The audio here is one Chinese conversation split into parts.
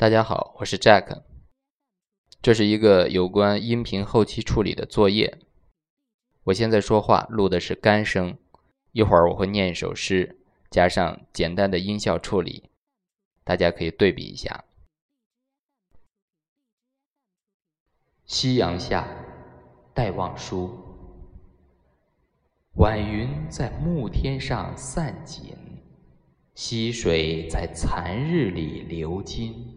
大家好，我是 Jack。这是一个有关音频后期处理的作业。我现在说话录的是干声，一会儿我会念一首诗，加上简单的音效处理，大家可以对比一下。夕阳下，戴望舒。晚云在暮天上散尽，溪水在残日里流金。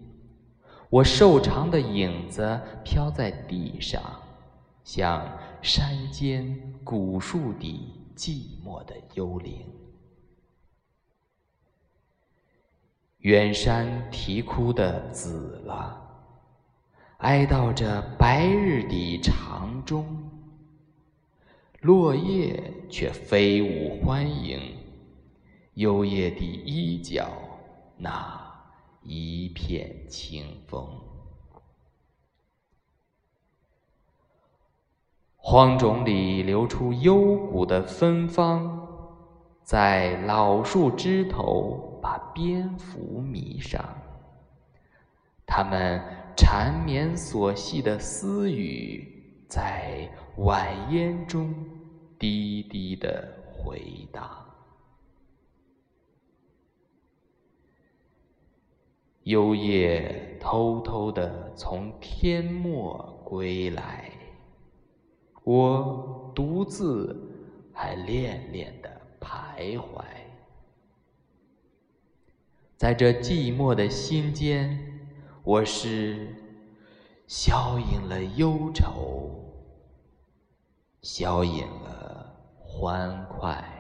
我瘦长的影子飘在地上，像山间古树底寂寞的幽灵。远山啼哭的紫了，哀悼着白日底长钟。落叶却飞舞欢迎，幽夜的衣角那。一片清风，荒冢里流出幽谷的芬芳，在老树枝头把蝙蝠迷上。它们缠绵所系的私语，在晚烟中低低的回荡。幽夜偷偷的从天末归来，我独自还恋恋的徘徊，在这寂寞的心间，我是消隐了忧愁，消隐了欢快。